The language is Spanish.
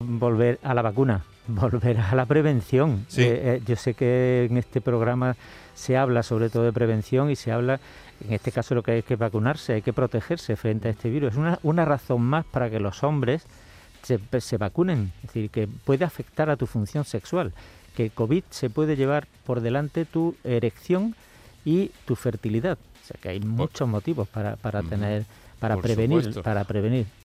volver a la vacuna, volver a la prevención. Sí. Eh, eh, yo sé que en este programa se habla sobre todo de prevención y se habla, en este caso lo que hay que vacunarse, hay que protegerse frente a este virus. Es una, una razón más para que los hombres se, se vacunen, es decir, que puede afectar a tu función sexual, que COVID se puede llevar por delante tu erección y tu fertilidad. O sea que hay muchos motivos para, para tener, para Por prevenir, supuesto. para prevenir.